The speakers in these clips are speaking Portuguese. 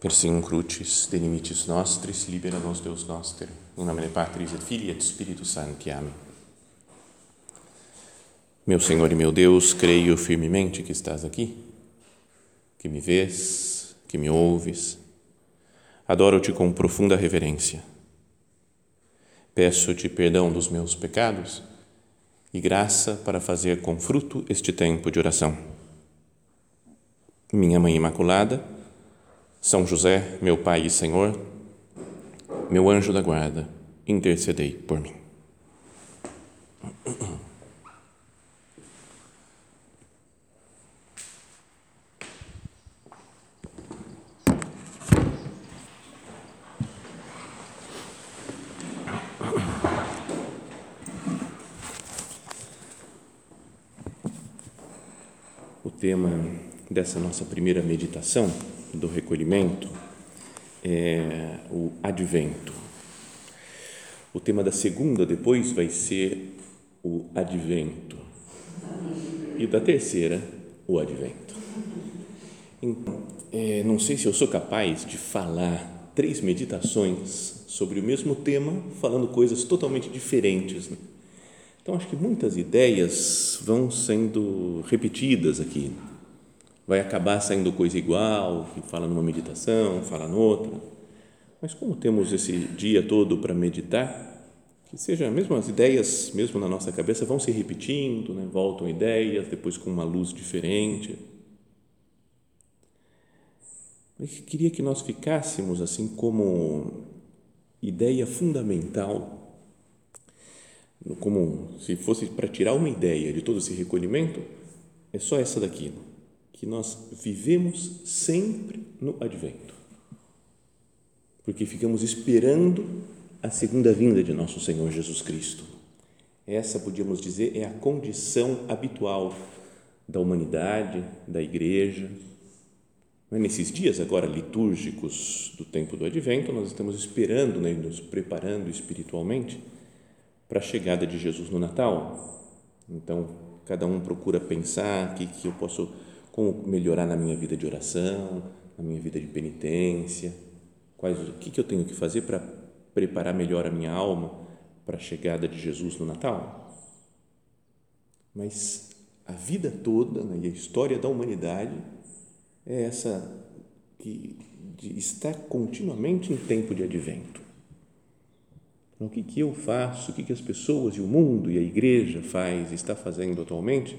Persim crucis de nostris libera nos Deus noster. In nomine Patris et Filii et Spiritus Sancti. Amém. Meu Senhor e meu Deus, creio firmemente que estás aqui, que me vês, que me ouves. Adoro-te com profunda reverência. Peço-te perdão dos meus pecados e graça para fazer com fruto este tempo de oração. Minha Mãe Imaculada, São José, meu Pai e Senhor, meu anjo da guarda, intercedei por mim. O tema dessa nossa primeira meditação do recolhimento é o advento. O tema da segunda depois vai ser o advento. E da terceira, o advento. Então, é, não sei se eu sou capaz de falar três meditações sobre o mesmo tema, falando coisas totalmente diferentes. Né? Então, acho que muitas ideias vão sendo repetidas aqui. Vai acabar saindo coisa igual, fala numa meditação, fala noutra. Mas como temos esse dia todo para meditar, que seja mesmo as ideias, mesmo na nossa cabeça, vão se repetindo, né? voltam ideias, depois com uma luz diferente. Eu queria que nós ficássemos assim como ideia fundamental como se fosse para tirar uma ideia de todo esse recolhimento, é só essa daqui, que nós vivemos sempre no advento. Porque ficamos esperando a segunda vinda de nosso Senhor Jesus Cristo. Essa, podíamos dizer, é a condição habitual da humanidade, da igreja. Nesses dias agora litúrgicos do tempo do advento, nós estamos esperando, né, nos preparando espiritualmente para a chegada de Jesus no Natal. Então, cada um procura pensar o que, que eu posso, como melhorar na minha vida de oração, na minha vida de penitência, quais, o que, que eu tenho que fazer para preparar melhor a minha alma para a chegada de Jesus no Natal. Mas a vida toda né, e a história da humanidade é essa que estar continuamente em tempo de advento. Então, o que, que eu faço, o que, que as pessoas e o mundo e a igreja faz, está fazendo atualmente,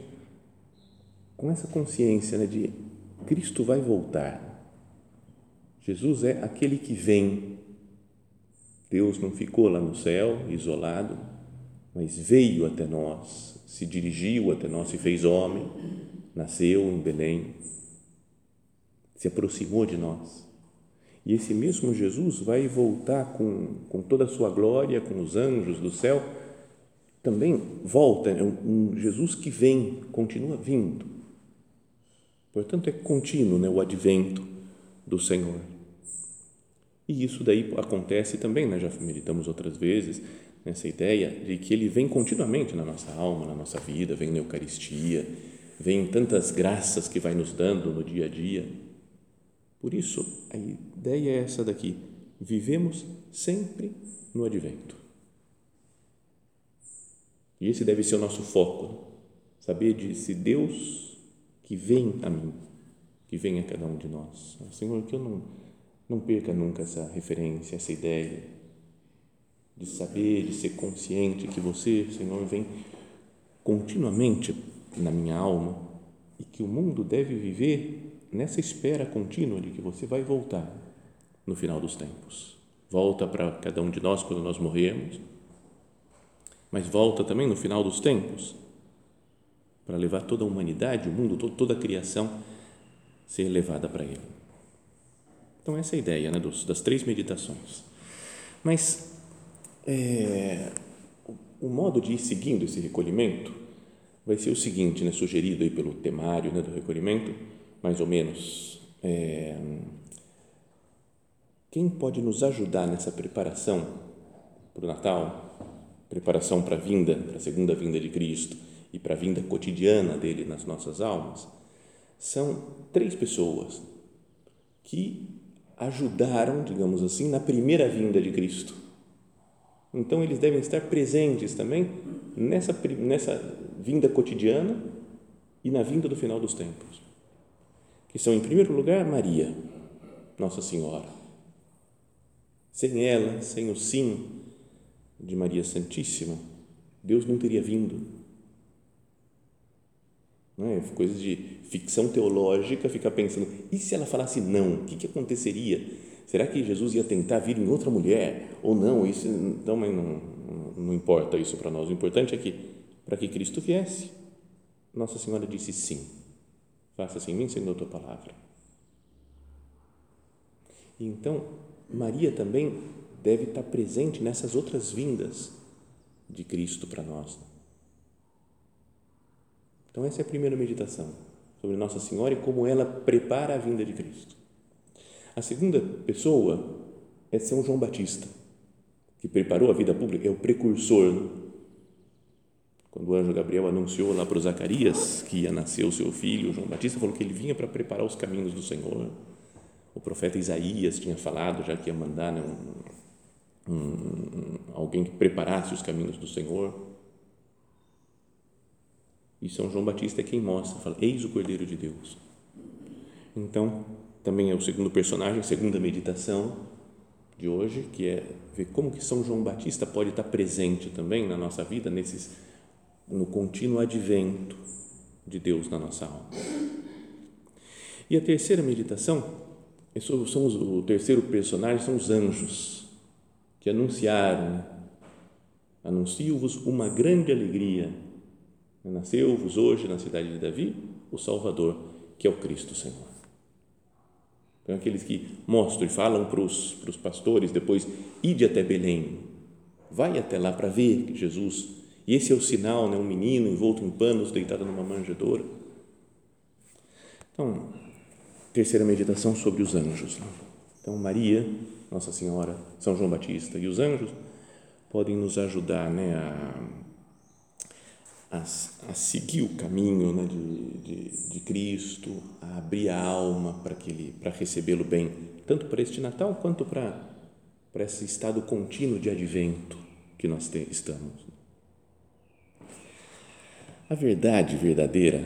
com essa consciência né, de Cristo vai voltar. Jesus é aquele que vem. Deus não ficou lá no céu, isolado, mas veio até nós, se dirigiu até nós, se fez homem, nasceu em Belém, se aproximou de nós e esse mesmo Jesus vai voltar com, com toda a sua glória, com os anjos do céu. Também volta, é um, Jesus que vem, continua vindo. Portanto, é contínuo né, o advento do Senhor. E isso daí acontece também, né, já meditamos outras vezes, nessa ideia de que ele vem continuamente na nossa alma, na nossa vida, vem na Eucaristia, vem em tantas graças que vai nos dando no dia a dia por isso, a ideia é essa daqui: vivemos sempre no advento. E esse deve ser o nosso foco, saber de se Deus que vem a mim, que vem a cada um de nós. Senhor, que eu não, não perca nunca essa referência, essa ideia de saber, de ser consciente que você, Senhor, vem continuamente na minha alma e que o mundo deve viver nessa espera contínua de que você vai voltar no final dos tempos. Volta para cada um de nós quando nós morrermos, mas volta também no final dos tempos para levar toda a humanidade, o mundo, toda a criação ser levada para Ele. Então, essa é a ideia né, dos, das três meditações. Mas é, o modo de ir seguindo esse recolhimento vai ser o seguinte, né, sugerido aí pelo temário né, do recolhimento, mais ou menos. É, quem pode nos ajudar nessa preparação para o Natal, preparação para a vinda, para a segunda vinda de Cristo e para a vinda cotidiana dele nas nossas almas, são três pessoas que ajudaram, digamos assim, na primeira vinda de Cristo. Então, eles devem estar presentes também nessa, nessa vinda cotidiana e na vinda do final dos tempos. Que são, em primeiro lugar, Maria, Nossa Senhora. Sem ela, sem o sim de Maria Santíssima, Deus não teria vindo. Não é? Coisas de ficção teológica, ficar pensando, e se ela falasse não, o que, que aconteceria? Será que Jesus ia tentar vir em outra mulher ou não? Isso então, não, não importa isso para nós. O importante é que para que Cristo viesse, Nossa Senhora disse sim. Faça-se em mim segundo a tua palavra. Então, Maria também deve estar presente nessas outras vindas de Cristo para nós. Então, essa é a primeira meditação sobre Nossa Senhora e como ela prepara a vinda de Cristo. A segunda pessoa é São João Batista, que preparou a vida pública, é o precursor. Né? Quando o anjo Gabriel anunciou lá para o Zacarias que ia nascer o seu filho, João Batista falou que ele vinha para preparar os caminhos do Senhor. O profeta Isaías tinha falado já que ia mandar né, um, um, alguém que preparasse os caminhos do Senhor. E São João Batista é quem mostra, fala: Eis o Cordeiro de Deus. Então, também é o segundo personagem, segunda meditação de hoje, que é ver como que São João Batista pode estar presente também na nossa vida, nesses, no contínuo advento de Deus na nossa alma. E a terceira meditação, é são os, o terceiro personagem são os anjos, que anunciaram, anuncio-vos uma grande alegria, nasceu-vos hoje na cidade de Davi o Salvador, que é o Cristo Senhor. Então, aqueles que mostram e falam para os, para os pastores depois, ide até Belém, vai até lá para ver Jesus. E esse é o sinal, né? um menino envolto em panos, deitado numa manjedoura. Então, terceira meditação sobre os anjos. Né? Então, Maria, Nossa Senhora, São João Batista e os anjos podem nos ajudar né, a a, a seguir o caminho né, de, de, de, Cristo, a abrir a alma para que ele para recebê-lo bem, tanto para este Natal quanto para para esse estado contínuo de advento que nós te, estamos. A verdade verdadeira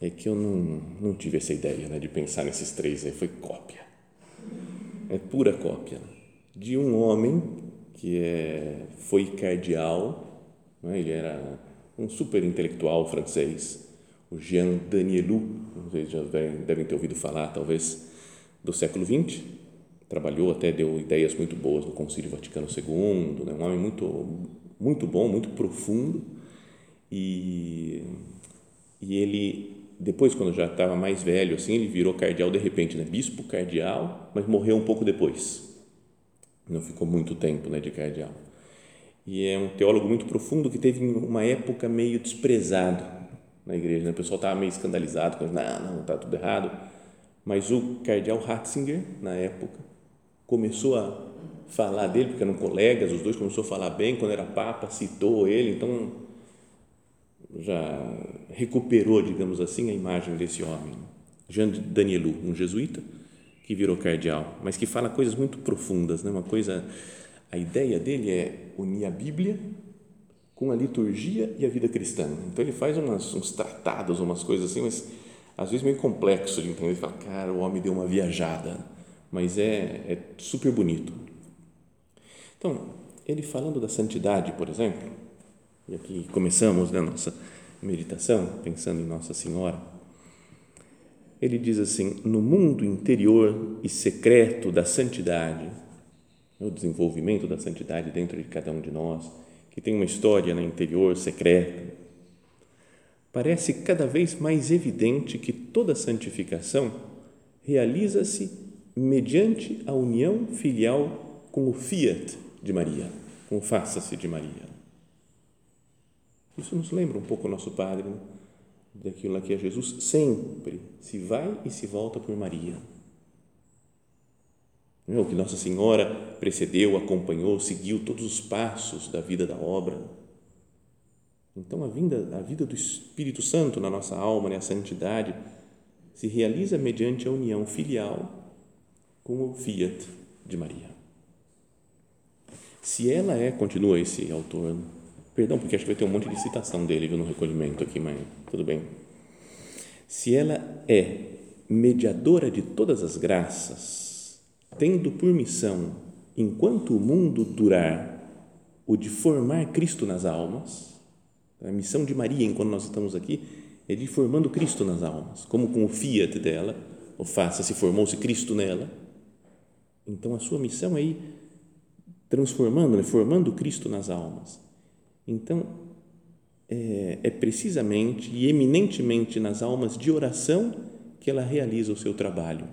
é que eu não, não tive essa ideia né, de pensar nesses três aí, foi cópia. É pura cópia de um homem que é, foi cardeal, é? ele era um super intelectual francês, o Jean Danielou, se já devem ter ouvido falar, talvez, do século XX, trabalhou até, deu ideias muito boas no Concílio Vaticano II, né? um homem muito, muito bom, muito profundo, e, e ele, depois, quando já estava mais velho, assim, ele virou cardeal de repente, né? bispo cardeal, mas morreu um pouco depois, não ficou muito tempo né, de cardeal e é um teólogo muito profundo que teve uma época meio desprezado na igreja. Né? O pessoal estava meio escandalizado, com, não, não, está tudo errado. Mas o cardeal Ratzinger, na época, começou a falar dele, porque eram colegas, os dois começou a falar bem, quando era papa, citou ele, então já recuperou, digamos assim, a imagem desse homem. Jean Danielou, um jesuíta, que virou cardeal, mas que fala coisas muito profundas, né? uma coisa a ideia dele é unir a Bíblia com a liturgia e a vida cristã. Então ele faz umas, uns tratados, umas coisas assim, mas às vezes meio complexo de entender. Ele fala, cara, o homem deu uma viajada, mas é, é super bonito. Então, ele falando da santidade, por exemplo, e aqui começamos a né, nossa meditação pensando em Nossa Senhora. Ele diz assim: no mundo interior e secreto da santidade, o desenvolvimento da santidade dentro de cada um de nós, que tem uma história no interior secreta. Parece cada vez mais evidente que toda santificação realiza-se mediante a união filial com o fiat de Maria, com o faça-se de Maria. Isso nos lembra um pouco o nosso Padre, né? daquilo que é Jesus sempre se vai e se volta por Maria o que Nossa Senhora precedeu, acompanhou, seguiu todos os passos da vida da obra. Então, a, vinda, a vida do Espírito Santo na nossa alma, né, a santidade, se realiza mediante a união filial com o fiat de Maria. Se ela é, continua esse autor, perdão, porque acho que vai ter um monte de citação dele no recolhimento aqui, mas tudo bem. Se ela é mediadora de todas as graças, tendo por missão, enquanto o mundo durar, o de formar Cristo nas almas, a missão de Maria, enquanto nós estamos aqui, é de formando Cristo nas almas, como com o fiat dela, o faça-se, formou-se Cristo nela. Então a sua missão é ir transformando, né, formando Cristo nas almas. Então é, é precisamente e eminentemente nas almas de oração que ela realiza o seu trabalho.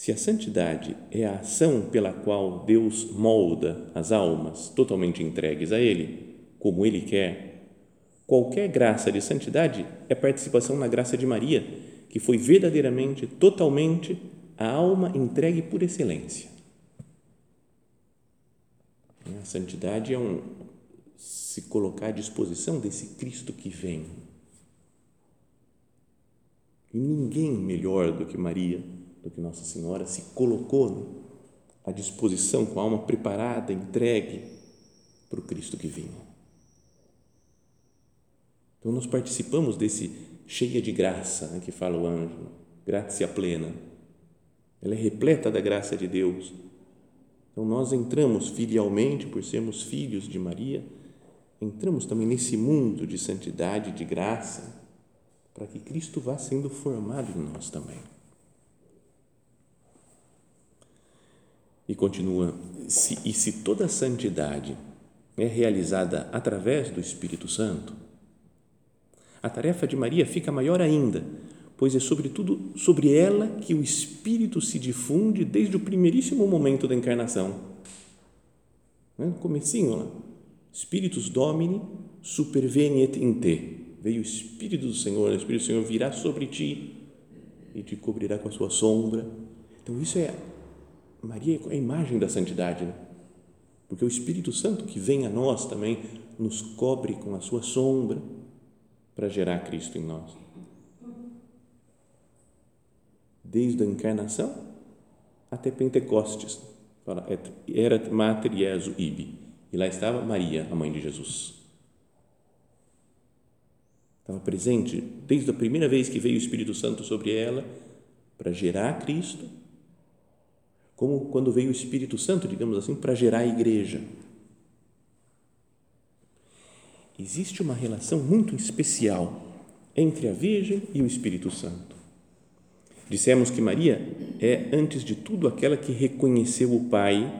Se a santidade é a ação pela qual Deus molda as almas totalmente entregues a Ele, como Ele quer, qualquer graça de santidade é participação na graça de Maria, que foi verdadeiramente, totalmente a alma entregue por excelência. A santidade é um se colocar à disposição desse Cristo que vem. E ninguém melhor do que Maria do que Nossa Senhora se colocou à disposição com a alma preparada, entregue para o Cristo que vinha. Então nós participamos desse cheia de graça, né, que fala o anjo, graça plena. Ela é repleta da graça de Deus. Então nós entramos filialmente, por sermos filhos de Maria, entramos também nesse mundo de santidade, de graça, para que Cristo vá sendo formado em nós também. E continua: se, e se toda santidade é realizada através do Espírito Santo, a tarefa de Maria fica maior ainda, pois é sobretudo sobre ela que o Espírito se difunde desde o primeiríssimo momento da encarnação. No comecinho lá, Spiritus Domini superveniet in te. Veio o Espírito do Senhor, o Espírito do Senhor virá sobre ti e te cobrirá com a sua sombra. Então isso é Maria é a imagem da santidade, né? porque o Espírito Santo que vem a nós também nos cobre com a sua sombra para gerar Cristo em nós. Desde a encarnação até Pentecostes. Fala, erat mater Jesu ibi. E lá estava Maria, a mãe de Jesus. Estava presente desde a primeira vez que veio o Espírito Santo sobre ela para gerar Cristo como quando veio o Espírito Santo, digamos assim, para gerar a igreja. Existe uma relação muito especial entre a Virgem e o Espírito Santo. Dissemos que Maria é, antes de tudo, aquela que reconheceu o Pai,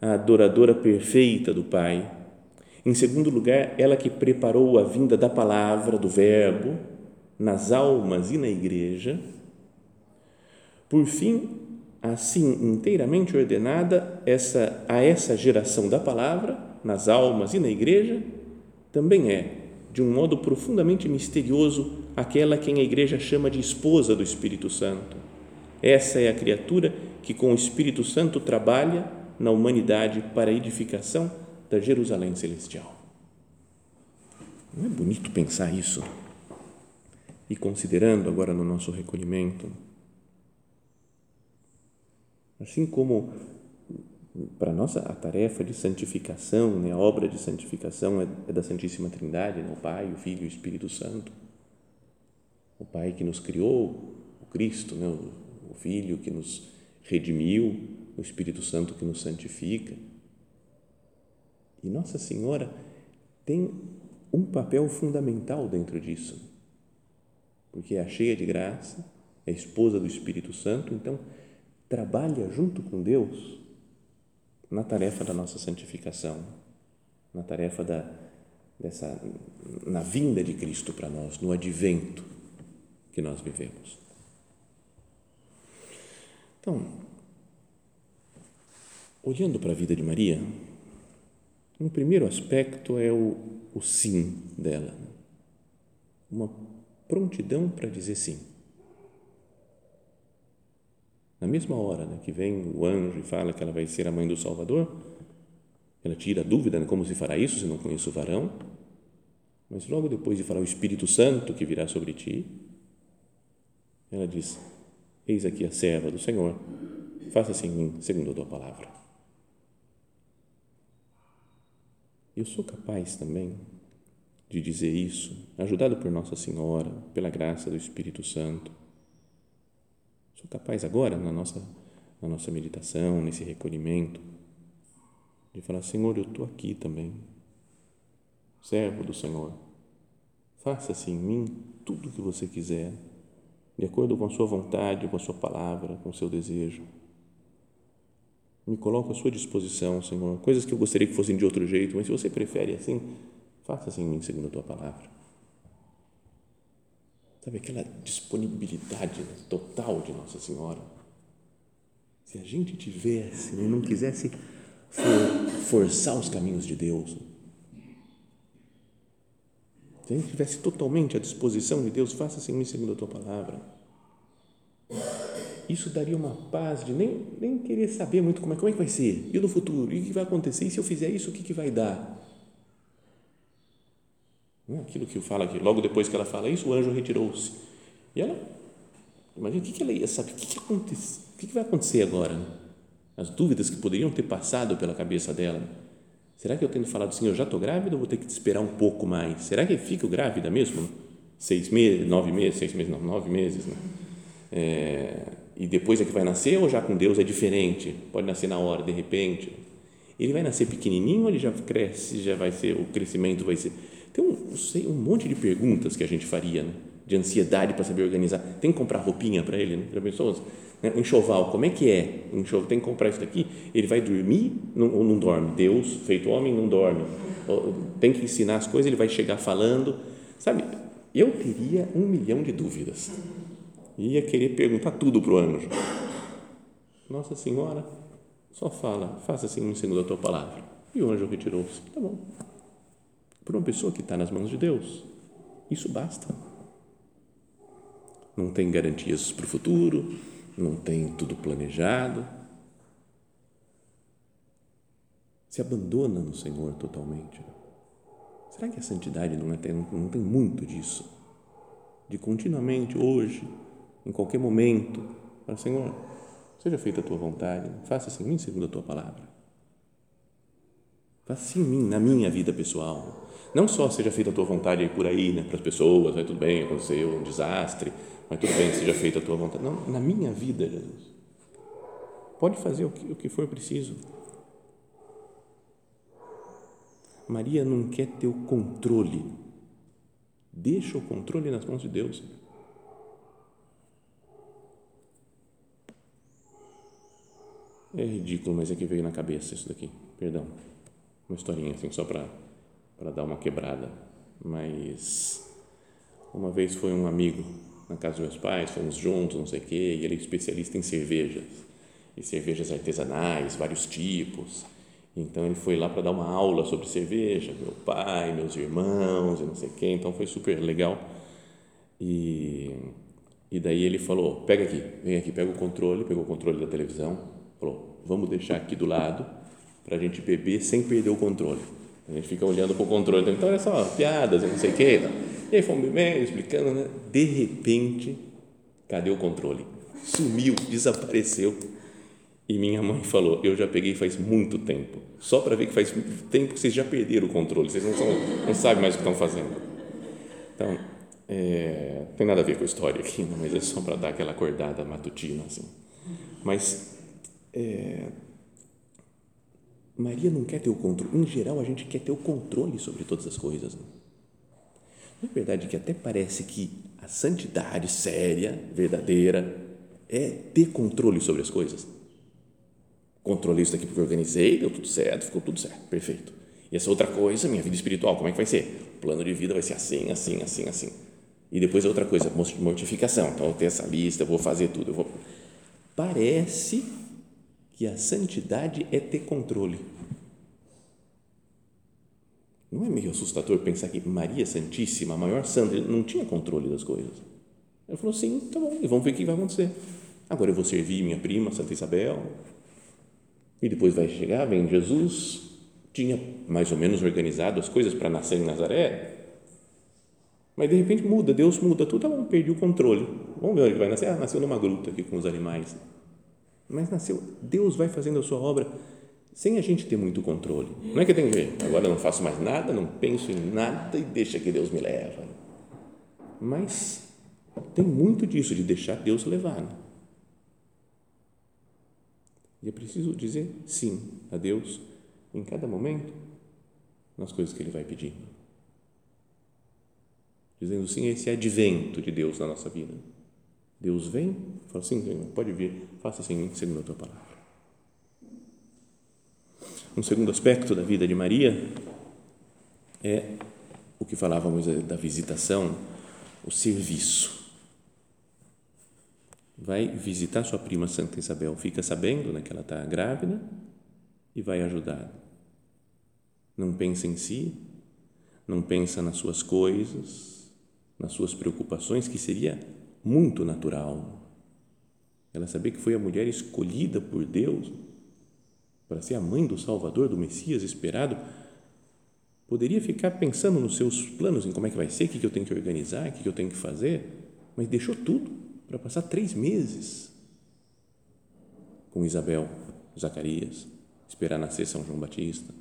a adoradora perfeita do Pai. Em segundo lugar, ela que preparou a vinda da palavra, do Verbo, nas almas e na igreja. Por fim, assim inteiramente ordenada essa, a essa geração da palavra, nas almas e na igreja, também é, de um modo profundamente misterioso, aquela quem a igreja chama de esposa do Espírito Santo. Essa é a criatura que com o Espírito Santo trabalha na humanidade para a edificação da Jerusalém celestial. Não é bonito pensar isso? E considerando agora no nosso recolhimento, Assim como para nós a tarefa de santificação, né, a obra de santificação é, é da Santíssima Trindade, né, o Pai, o Filho e o Espírito Santo. O Pai que nos criou, o Cristo, né, o, o Filho que nos redimiu, o Espírito Santo que nos santifica. E Nossa Senhora tem um papel fundamental dentro disso, porque é cheia de graça, é esposa do Espírito Santo, então trabalha junto com Deus na tarefa da nossa santificação, na tarefa da dessa na vinda de Cristo para nós, no advento que nós vivemos. Então, olhando para a vida de Maria, um primeiro aspecto é o, o sim dela, uma prontidão para dizer sim na mesma hora né, que vem o anjo e fala que ela vai ser a mãe do Salvador, ela tira a dúvida, né, como se fará isso se não conheço o varão? Mas logo depois de falar o Espírito Santo que virá sobre ti, ela diz: Eis aqui a serva do Senhor, faça-se em mim segundo a tua palavra. Eu sou capaz também de dizer isso, ajudado por Nossa Senhora, pela graça do Espírito Santo. Sou capaz agora, na nossa, na nossa meditação, nesse recolhimento, de falar: Senhor, eu estou aqui também, servo do Senhor. Faça-se em mim tudo o que você quiser, de acordo com a sua vontade, com a sua palavra, com o seu desejo. Me coloco à sua disposição, Senhor. Coisas que eu gostaria que fossem de outro jeito, mas se você prefere assim, faça-se em mim segundo a tua palavra. Sabe aquela disponibilidade total de Nossa Senhora? Se a gente tivesse e não quisesse for, forçar os caminhos de Deus, se a gente tivesse totalmente à disposição de Deus, faça-se em mim segundo a tua palavra. Isso daria uma paz de nem, nem querer saber muito como é, como é que vai ser, e no futuro, e o que vai acontecer, e se eu fizer isso, o que, que vai dar? É aquilo que fala aqui, logo depois que ela fala isso, o anjo retirou-se. E ela, imagina o que, que ela ia saber, o que, que, acontece, o que, que vai acontecer agora? Né? As dúvidas que poderiam ter passado pela cabeça dela Será que eu tendo falado assim, eu já estou grávida ou vou ter que esperar um pouco mais? Será que eu fico grávida mesmo? Seis meses, nove meses, seis meses, não, nove meses, né? É, e depois é que vai nascer ou já com Deus é diferente? Pode nascer na hora, de repente. Ele vai nascer pequenininho ou ele já cresce, já vai ser, o crescimento vai ser... Tem um, sei, um monte de perguntas que a gente faria, né? de ansiedade para saber organizar. Tem que comprar roupinha para ele, né? Já pensou? Né? Enxoval, como é que é? Enxoval, tem que comprar isso daqui. Ele vai dormir ou não dorme? Deus, feito homem, não dorme. Tem que ensinar as coisas, ele vai chegar falando. Sabe, eu teria um milhão de dúvidas. Ia querer perguntar tudo para o anjo. Nossa Senhora, só fala, faça assim um segundo a tua palavra. E o anjo retirou-se. Tá bom. Para uma pessoa que está nas mãos de Deus, isso basta. Não tem garantias para o futuro, não tem tudo planejado. Se abandona no Senhor totalmente. Será que a santidade não, é, não tem muito disso? De continuamente, hoje, em qualquer momento, para Senhor, seja feita a tua vontade, faça-se em mim segundo a tua palavra. Faça-se em mim, na minha vida pessoal. Não só seja feita a tua vontade por aí, né, para as pessoas, vai tudo bem, aconteceu um desastre, mas tudo bem, seja feita a tua vontade. Não, na minha vida, Jesus. Pode fazer o que, o que for preciso. Maria não quer ter o controle. Deixa o controle nas mãos de Deus. É ridículo, mas é que veio na cabeça isso daqui. Perdão. Uma historinha assim, só para dar uma quebrada. Mas uma vez foi um amigo na casa dos meus pais, fomos juntos, não sei o quê, e ele é especialista em cervejas, e cervejas artesanais, vários tipos. Então ele foi lá para dar uma aula sobre cerveja, meu pai, meus irmãos, e não sei quem, então foi super legal. E, e daí ele falou: pega aqui, vem aqui, pega o controle, pegou o controle da televisão, falou: vamos deixar aqui do lado para a gente beber sem perder o controle. A gente fica olhando para o controle, então olha só, piadas, não sei o quê. E aí fomos bebendo, explicando, né? De repente, cadê o controle? Sumiu, desapareceu. E minha mãe falou: Eu já peguei faz muito tempo, só para ver que faz tempo que vocês já perderam o controle, vocês não, são, não sabem mais o que estão fazendo. Então, é, tem nada a ver com a história aqui, não, mas é só para dar aquela acordada matutina. Assim. Mas, é, Maria não quer ter o controle, em geral, a gente quer ter o controle sobre todas as coisas. Né? Não é verdade que até parece que a santidade séria, verdadeira, é ter controle sobre as coisas? Controlei isso daqui porque organizei, deu tudo certo, ficou tudo certo, perfeito. E essa outra coisa, minha vida espiritual, como é que vai ser? O plano de vida vai ser assim, assim, assim, assim. E depois outra coisa, mortificação. Então, eu tenho essa lista, eu vou fazer tudo. Vou... Parece que a santidade é ter controle. Não é meio assustador pensar que Maria Santíssima, a maior santa, não tinha controle das coisas? Ele falou: sim, tá bom, vamos ver o que vai acontecer. Agora eu vou servir minha prima, Santa Isabel, e depois vai chegar, vem Jesus, tinha mais ou menos organizado as coisas para nascer em Nazaré, mas de repente muda, Deus muda tudo, tá bom, perdi o controle. Vamos ver onde vai nascer. Ah, nasceu numa gruta aqui com os animais. Mas nasceu. Deus vai fazendo a sua obra sem a gente ter muito controle. Não é que tem que ver, agora não faço mais nada, não penso em nada e deixa que Deus me leva. Mas tem muito disso, de deixar Deus levar. Né? E é preciso dizer sim a Deus em cada momento nas coisas que Ele vai pedindo. Dizendo sim a esse advento de Deus na nossa vida. Deus vem, fala assim, pode vir, faça assim, segundo a tua palavra. Um segundo aspecto da vida de Maria é o que falávamos da visitação, o serviço. Vai visitar sua prima Santa Isabel, fica sabendo né, que ela está grávida e vai ajudar. Não pensa em si, não pensa nas suas coisas, nas suas preocupações, que seria muito natural. Ela sabia que foi a mulher escolhida por Deus para ser a mãe do Salvador, do Messias esperado, poderia ficar pensando nos seus planos, em como é que vai ser, o que eu tenho que organizar, o que eu tenho que fazer, mas deixou tudo para passar três meses com Isabel, Zacarias, esperar nascer São João Batista.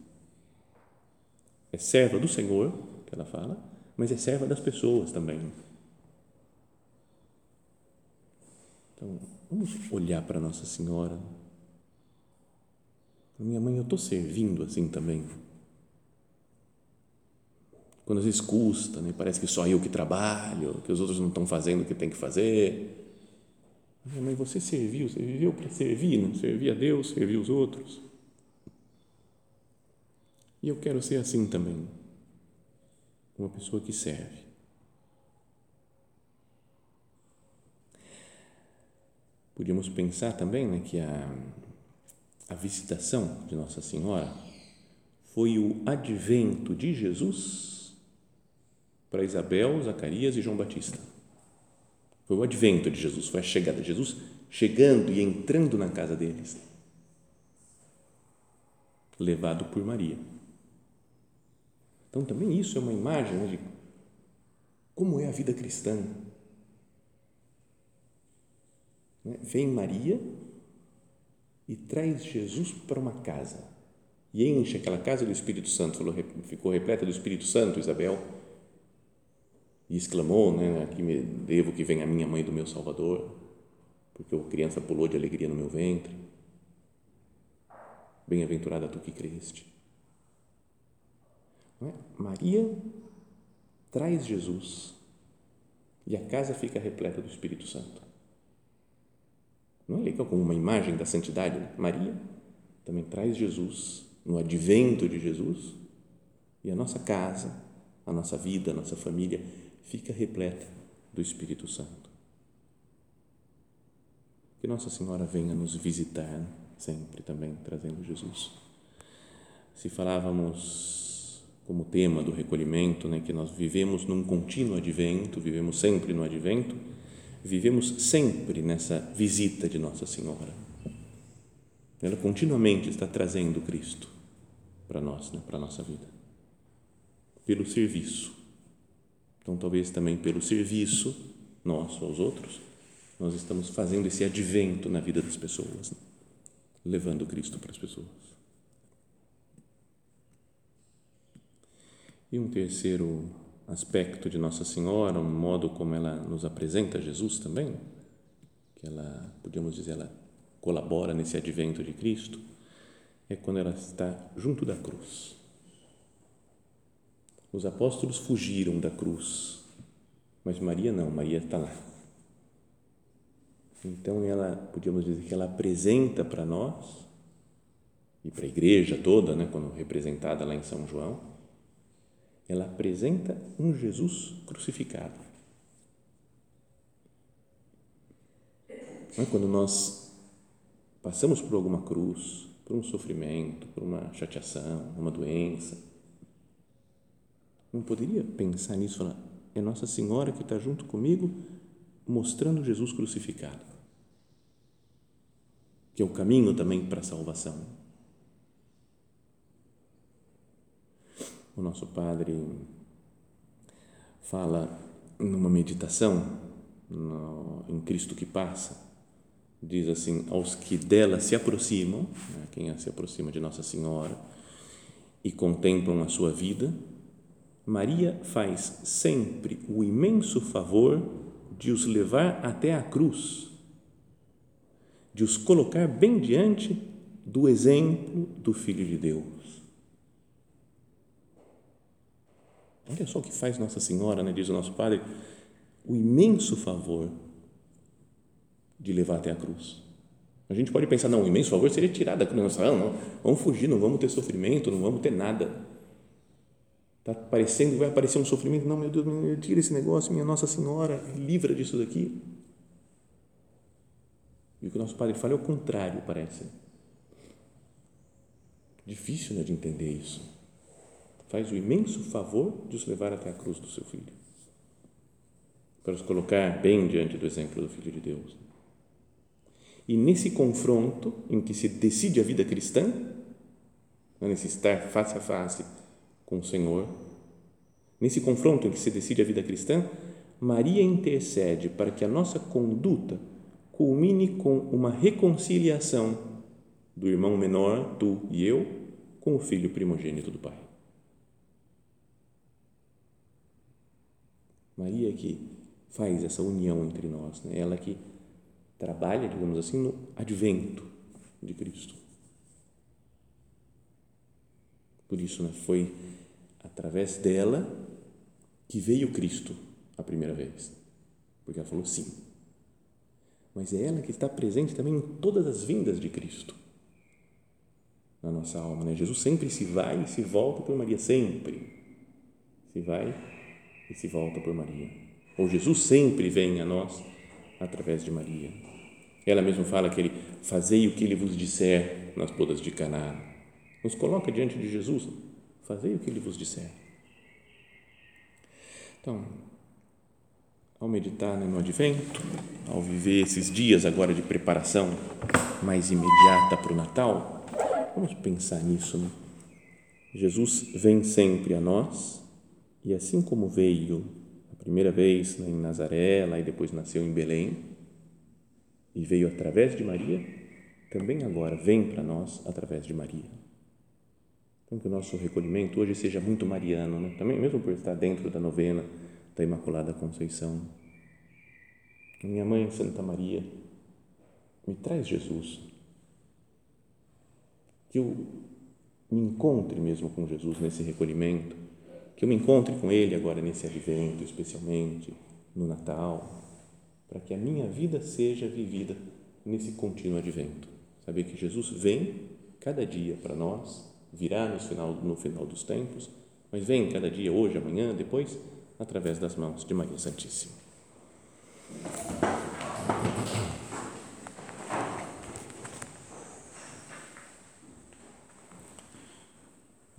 É serva do Senhor, que ela fala, mas é serva das pessoas também. Então, vamos olhar para Nossa Senhora minha mãe, eu estou servindo assim também. Quando às vezes custa, né? parece que só eu que trabalho, que os outros não estão fazendo o que tem que fazer. Minha mãe, você serviu, você viveu para servir, não servir a Deus, servir os outros. E eu quero ser assim também, uma pessoa que serve. Podíamos pensar também né, que a a visitação de Nossa Senhora foi o advento de Jesus para Isabel, Zacarias e João Batista. Foi o advento de Jesus, foi a chegada de Jesus chegando e entrando na casa deles, levado por Maria. Então, também isso é uma imagem né, de como é a vida cristã. Né? Vem Maria e traz Jesus para uma casa e enche aquela casa do Espírito Santo, falou, ficou repleta do Espírito Santo, Isabel, e exclamou, né, que me devo que venha a minha mãe do meu Salvador, porque a criança pulou de alegria no meu ventre. Bem-aventurada tu que creste. É? Maria traz Jesus e a casa fica repleta do Espírito Santo. Não é legal como uma imagem da santidade? Né? Maria também traz Jesus no advento de Jesus e a nossa casa, a nossa vida, a nossa família fica repleta do Espírito Santo. Que Nossa Senhora venha nos visitar sempre também trazendo Jesus. Se falávamos como tema do recolhimento, né, que nós vivemos num contínuo advento, vivemos sempre no advento, vivemos sempre nessa visita de Nossa Senhora. Ela continuamente está trazendo Cristo para nós, né, para a nossa vida. Pelo serviço. Então, talvez também pelo serviço nosso aos outros, nós estamos fazendo esse advento na vida das pessoas, né? levando Cristo para as pessoas. E um terceiro aspecto de Nossa Senhora, o modo como ela nos apresenta Jesus também, que ela, podemos dizer, ela colabora nesse advento de Cristo, é quando ela está junto da cruz. Os apóstolos fugiram da cruz, mas Maria não, Maria está lá. Então ela, podíamos dizer que ela apresenta para nós e para a igreja toda, né, quando representada lá em São João, ela apresenta um Jesus crucificado. É? Quando nós passamos por alguma cruz, por um sofrimento, por uma chateação, uma doença, não poderia pensar nisso, falar, é Nossa Senhora que está junto comigo mostrando Jesus crucificado, que é o caminho também para a salvação. O nosso padre fala numa meditação no em Cristo que passa, diz assim: aos que dela se aproximam, né, quem se aproxima de Nossa Senhora e contemplam a sua vida, Maria faz sempre o imenso favor de os levar até a cruz, de os colocar bem diante do exemplo do Filho de Deus. Olha só o que faz Nossa Senhora, né, diz o nosso Padre, o imenso favor de levar até a cruz. A gente pode pensar, não, o imenso favor seria tirar da cruz. Não, não, vamos fugir, não vamos ter sofrimento, não vamos ter nada. Está aparecendo, vai aparecer um sofrimento. Não, meu Deus, tira esse negócio, minha Nossa Senhora, livra disso daqui. E o que o nosso Padre fala é o contrário, parece. Difícil né, de entender isso. Faz o imenso favor de os levar até a cruz do seu filho. Para os colocar bem diante do exemplo do Filho de Deus. E nesse confronto em que se decide a vida cristã, né, nesse estar face a face com o Senhor, nesse confronto em que se decide a vida cristã, Maria intercede para que a nossa conduta culmine com uma reconciliação do irmão menor, tu e eu, com o filho primogênito do Pai. Maria que faz essa união entre nós, né? ela que trabalha, digamos assim, no advento de Cristo. Por isso, né, foi através dela que veio Cristo a primeira vez. Porque ela falou sim. Mas é ela que está presente também em todas as vindas de Cristo na nossa alma. Né? Jesus sempre se vai e se volta por Maria, sempre. Se vai e se volta por Maria. Ou Jesus sempre vem a nós através de Maria. Ela mesma fala que ele fazei o que ele vos disser nas bodas de Caná. Nos coloca diante de Jesus, fazei o que ele vos disser. Então, ao meditar no advento, ao viver esses dias agora de preparação mais imediata para o Natal, vamos pensar nisso. Né? Jesus vem sempre a nós e assim como veio a primeira vez em Nazaré, lá e depois nasceu em Belém, e veio através de Maria, também agora vem para nós através de Maria. Então, que o nosso recolhimento hoje seja muito mariano, né? também mesmo por estar dentro da novena da Imaculada Conceição. Minha mãe, Santa Maria, me traz Jesus. Que eu me encontre mesmo com Jesus nesse recolhimento, que eu me encontre com Ele agora nesse advento, especialmente no Natal, para que a minha vida seja vivida nesse contínuo advento. Saber que Jesus vem cada dia para nós, virá no final, no final dos tempos, mas vem cada dia, hoje, amanhã, depois, através das mãos de Maria Santíssima.